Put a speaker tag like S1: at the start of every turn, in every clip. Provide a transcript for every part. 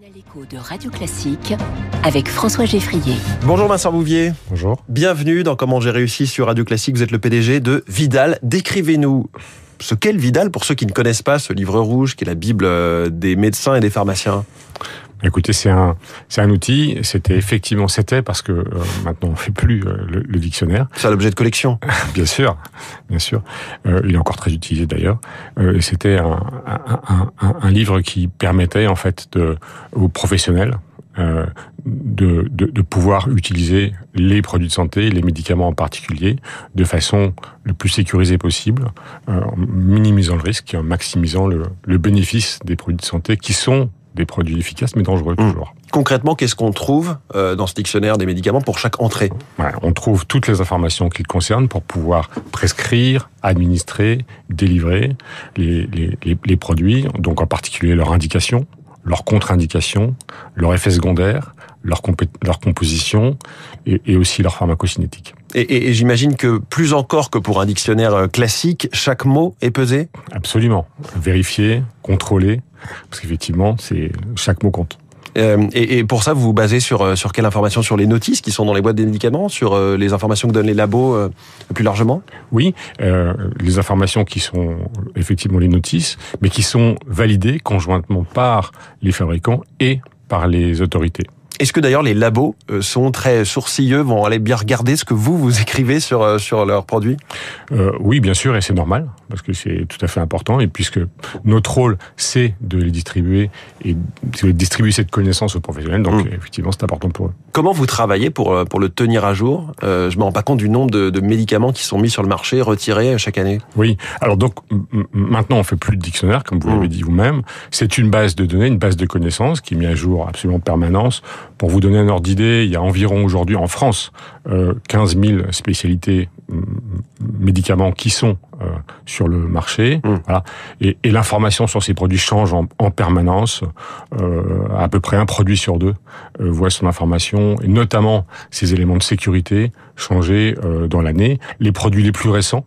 S1: L'écho de Radio Classique avec François Geffrier.
S2: Bonjour Vincent Bouvier.
S3: Bonjour.
S2: Bienvenue dans Comment j'ai réussi sur Radio Classique. Vous êtes le PDG de Vidal. Décrivez-nous ce qu'est le Vidal pour ceux qui ne connaissent pas ce livre rouge qui est la Bible euh, des médecins et des pharmaciens.
S3: Écoutez, c'est un, c'est un outil. C'était effectivement, c'était parce que euh, maintenant on fait plus euh, le, le, dictionnaire.
S2: C'est un objet de collection.
S3: bien sûr, bien sûr. Euh, il est encore très utilisé d'ailleurs. c'était un, un, un, un, livre qui permettait en fait de, aux professionnels euh, de, de, de, pouvoir utiliser les produits de santé, les médicaments en particulier, de façon le plus sécurisée possible, euh, en minimisant le risque et en maximisant le, le bénéfice des produits de santé qui sont des produits efficaces mais dangereux mmh. toujours.
S2: Concrètement, qu'est-ce qu'on trouve euh, dans ce dictionnaire des médicaments pour chaque entrée?
S3: Ouais, On trouve toutes les informations qui le concernent pour pouvoir prescrire, administrer, délivrer les, les, les, les produits, donc en particulier leurs indications, leurs contre-indications, leurs effets secondaires, leur, leur composition et, et, aussi leur pharmacocinétique.
S2: Et, et, et j'imagine que plus encore que pour un dictionnaire euh, classique, chaque mot est pesé?
S3: Absolument. Vérifié, contrôlé, parce qu'effectivement, c'est chaque mot compte.
S2: Euh, et, et, pour ça, vous vous basez sur, euh, sur quelle information? Sur les notices qui sont dans les boîtes des médicaments? Sur euh, les informations que donnent les labos euh, plus largement?
S3: Oui, les informations qui sont effectivement les notices, mais qui sont validées conjointement par les fabricants et par les autorités.
S2: Est-ce que d'ailleurs les labos sont très sourcilleux, vont aller bien regarder ce que vous, vous écrivez sur, sur leurs produits?
S3: Euh, Oui, bien sûr, et c'est normal, parce que c'est tout à fait important, et puisque notre rôle, c'est de les distribuer et de distribuer cette connaissance aux professionnels, donc mmh. effectivement, c'est important pour eux.
S2: Comment vous travaillez pour, pour le tenir à jour? Euh, Je me rends pas compte du nombre de, de, médicaments qui sont mis sur le marché, retirés chaque année.
S3: Oui, alors donc maintenant on fait plus de dictionnaire, comme vous mmh. l'avez dit vous-même. C'est une base de données, une base de connaissances qui est mise à jour absolument en permanence pour vous donner un ordre d'idée, il y a environ aujourd'hui en France euh, 15 000 spécialités médicaments qui sont euh, sur le marché. Mmh. Voilà. Et, et l'information sur ces produits change en, en permanence. Euh, à peu près un produit sur deux euh, voit son information, et notamment ces éléments de sécurité changer euh, dans l'année. Les produits les plus récents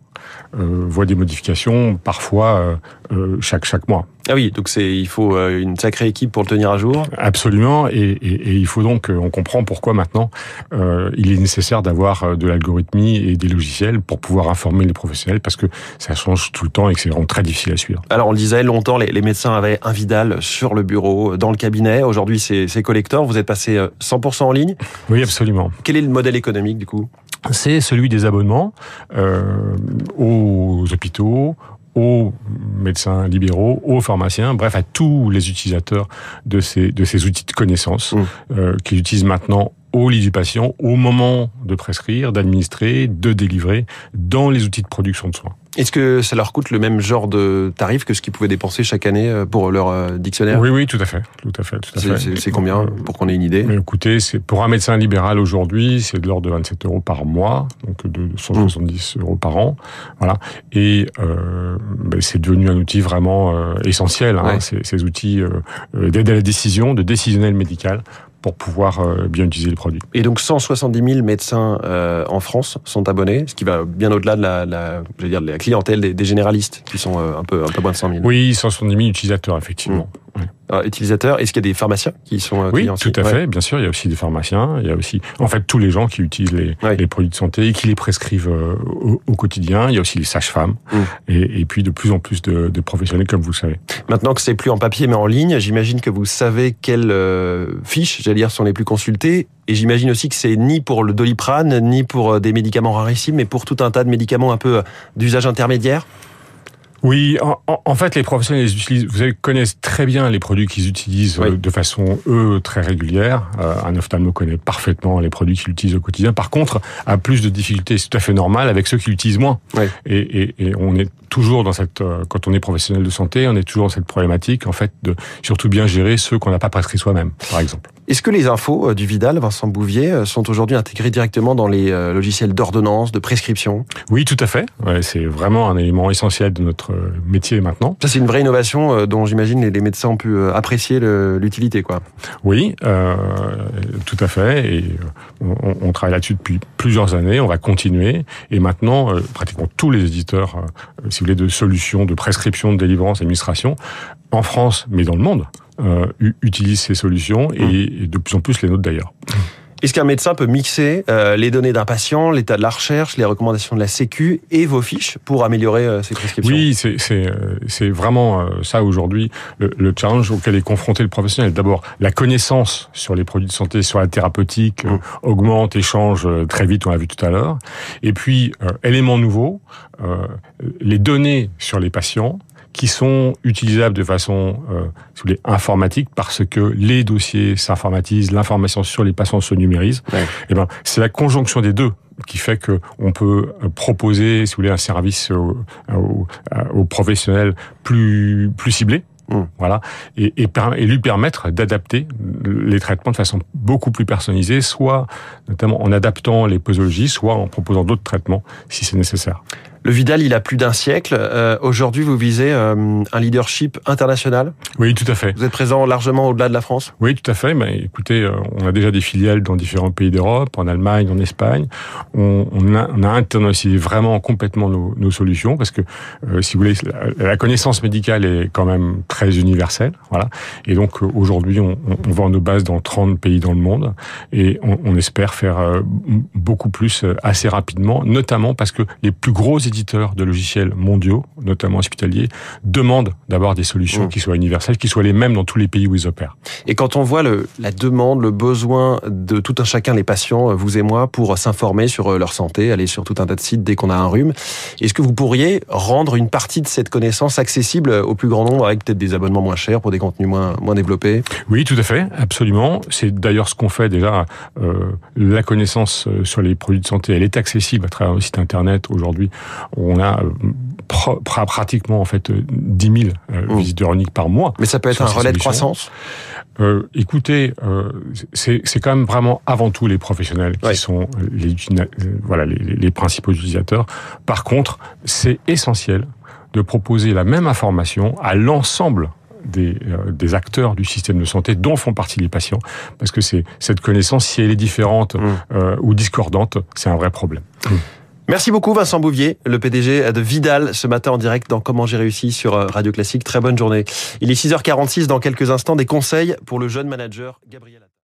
S3: euh, voient des modifications parfois euh, chaque chaque mois.
S2: Ah oui, donc c'est il faut une sacrée équipe pour le tenir à jour.
S3: Absolument, et, et, et il faut donc on comprend pourquoi maintenant euh, il est nécessaire d'avoir de l'algorithmie et des logiciels pour pouvoir informer les professionnels parce que ça change tout le temps et que c'est vraiment très difficile à suivre.
S2: Alors on le disait longtemps, les, les médecins avaient un Vidal sur le bureau, dans le cabinet. Aujourd'hui c'est collector. Vous êtes passé 100% en ligne.
S3: Oui, absolument.
S2: Quel est le modèle économique du coup?
S3: C'est celui des abonnements euh, aux hôpitaux, aux médecins libéraux, aux pharmaciens, bref à tous les utilisateurs de ces, de ces outils de connaissance mmh. euh, qu'ils utilisent maintenant au lit du patient, au moment de prescrire, d'administrer, de délivrer dans les outils de production de soins.
S2: Est-ce que ça leur coûte le même genre de tarif que ce qu'ils pouvaient dépenser chaque année euh, pour leur dictionnaire?
S3: Oui, oui, tout à fait, tout à fait, tout à fait.
S2: C'est combien pour qu'on ait une idée?
S3: Écoutez, c'est pour un médecin libéral aujourd'hui, c'est de l'ordre de 27 euros par mois, donc de 170 mmh. euros par an, voilà. Et euh, ben c'est devenu un outil vraiment euh, essentiel. Hein, ces, ces, outils euh, d'aide à la décision, de décisionnel médical pour pouvoir euh, bien utiliser les produits.
S2: Et donc 170 000 médecins euh, en France sont abonnés, ce qui va bien au-delà de la, la, je veux dire, de la clientèle des, des généralistes, qui sont euh, un, peu, un peu moins de 100 000.
S3: Oui, 170 000 utilisateurs, effectivement. Mmh.
S2: Ouais. Utilisateurs, est-ce qu'il y a des pharmaciens qui sont euh,
S3: Oui, tout à fait, bien sûr, il y a aussi des pharmaciens, il y a aussi, en fait, tous les gens qui utilisent les, ouais. les produits de santé et qui les prescrivent euh, au, au, quotidien. Il y a aussi les sages-femmes mmh. et, et, puis de plus en plus de, de, professionnels, comme vous le savez.
S2: Maintenant que c'est plus en papier mais en ligne, j'imagine que vous savez quelles euh, fiches, j'allais dire, sont les plus consultées. Et j'imagine aussi que c'est ni pour le doliprane, ni pour euh, des médicaments rarissimes, mais pour tout un tas de médicaments un peu d'usage intermédiaire.
S3: Oui, en, en, fait, les professionnels les utilisent. Vous savez, connaissent très bien les produits qu'ils utilisent oui. de façon eux très régulière. Euh, un ophtalmo connaît parfaitement les produits qu'il utilise au quotidien. Par contre, a plus de difficultés, c'est tout à fait normal avec ceux qui l'utilisent moins.
S2: Oui.
S3: Et, et, et, on est toujours dans cette, euh, quand on est professionnel de santé, on est toujours dans cette problématique, en fait, de surtout bien gérer ceux qu'on n'a pas prescrit soi-même, par exemple.
S2: Est-ce que les infos euh, du Vidal, Vincent Bouvier, sont aujourd'hui intégrées directement dans les logiciels d'ordonnance, de prescription?
S3: Oui, tout à fait. Ouais, c'est vraiment un élément essentiel de notre métier maintenant.
S2: Ça, c'est une vraie innovation dont j'imagine les, médecins ont pu apprécier l'utilité, quoi.
S3: Oui, tout à fait. Et on, on travaille là-dessus depuis plusieurs années. On va continuer. Et maintenant, pratiquement tous les éditeurs, si vous voulez, de solutions, de prescription, de délivrance, d'administration, en France, mais dans le monde, euh, utilisent ces solutions et, mmh. et, de plus en plus les nôtres d'ailleurs.
S2: Est-ce qu'un médecin peut mixer euh, les données d'un patient, l'état de la recherche, les recommandations de la Sécu et vos fiches pour améliorer euh, ses prescriptions
S3: Oui, c'est c'est vraiment ça aujourd'hui le, le, challenge auquel est confronté le professionnel. D'abord, la connaissance sur les produits de santé, sur la thérapeutique mmh. augmente, échange très vite, on l'a vu tout à l'heure. Et puis, élément nouveau, les données sur les patients qui sont utilisables de façon euh, si vous voulez, informatique parce que les dossiers s'informatisent, l'information sur les patients se numérise. Et eh ben, c'est la conjonction des deux qui fait que on peut proposer, si vous voulez, un service aux, aux, professionnels plus plus ciblé. Mmh. Voilà, et, et, et, lui permettre d'adapter les traitements de façon beaucoup plus personnalisée, soit notamment en adaptant les posologies, soit en proposant d'autres traitements si c'est nécessaire.
S2: Le Vidal, il a plus d'un siècle. Euh, aujourd'hui, vous visez euh, un leadership international?
S3: Oui, tout à fait.
S2: Vous êtes présent largement au-delà de la France?
S3: Oui, tout à fait. Mais écoutez, euh, on a déjà des filiales dans différents pays d'Europe, en Allemagne, en Espagne. On, on, a, on a internationalisé vraiment complètement nos, nos solutions parce que, si vous voulez, la, connaissance médicale est quand même très universelle. Voilà. Et donc, aujourd'hui, on, on, vend nos bases dans 30 pays dans le monde et on, on espère faire beaucoup plus assez rapidement, notamment parce que les plus gros éditeurs de logiciels mondiaux, notamment hospitaliers, demandent d'avoir des solutions mmh. qui soient universelles, qui soient les mêmes dans tous les pays où ils opèrent.
S2: Et quand on voit le, la demande, le besoin de tout un chacun, les patients, vous et moi, pour s'informer sur euh, leur santé, aller sur tout un tas de sites dès qu'on a un rhume, est-ce que vous pourriez rendre une partie de cette connaissance accessible au plus grand nombre avec peut-être des abonnements moins chers pour des contenus moins, moins développés?
S3: Oui, tout à fait, absolument. C'est d'ailleurs ce qu'on fait déjà. Euh, la connaissance euh, sur les produits de santé, elle est accessible à travers le site internet aujourd'hui on a euh, pratiquement en fait 10 000 euh, mmh. visiteurs uniques par mois.
S2: Mais ça peut être un relais de croissance
S3: euh, écoutez, euh, c'est quand même vraiment avant tout les professionnels qui sont les, voilà, les, les, principaux utilisateurs. Par contre, c'est essentiel de proposer la même information à l'ensemble des, des, acteurs du système de santé dont font partie les patients, parce que c'est cette connaissance, si elle est différente mmh. ou discordante, c'est un vrai problème. Mmh.
S2: Merci beaucoup Vincent Bouvier, le PDG de Vidal, ce matin en direct dans Comment j'ai réussi sur euh, Radio Classique. Très bonne journée. Il est 6h46 dans quelques instants des conseils pour le jeune manager Gabriel.